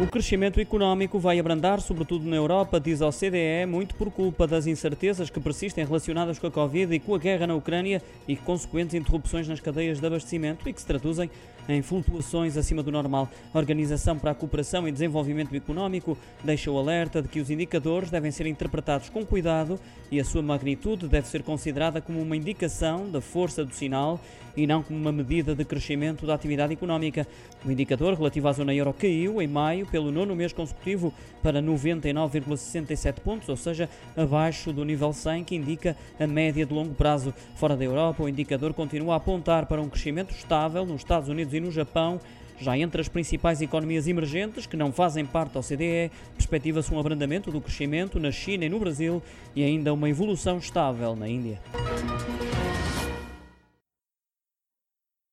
O crescimento económico vai abrandar, sobretudo na Europa, diz a OCDE, muito por culpa das incertezas que persistem relacionadas com a Covid e com a guerra na Ucrânia e consequentes interrupções nas cadeias de abastecimento e que se traduzem em flutuações acima do normal. A Organização para a Cooperação e Desenvolvimento Económico deixa o alerta de que os indicadores devem ser interpretados com cuidado e a sua magnitude deve ser considerada como uma indicação da força do sinal e não como uma medida de crescimento da atividade económica. O indicador relativo à zona euro caiu em maio pelo nono mês consecutivo para 99,67 pontos, ou seja, abaixo do nível 100 que indica a média de longo prazo. Fora da Europa, o indicador continua a apontar para um crescimento estável nos Estados Unidos e no Japão. Já entre as principais economias emergentes, que não fazem parte da OCDE, perspectiva-se um abrandamento do crescimento na China e no Brasil e ainda uma evolução estável na Índia.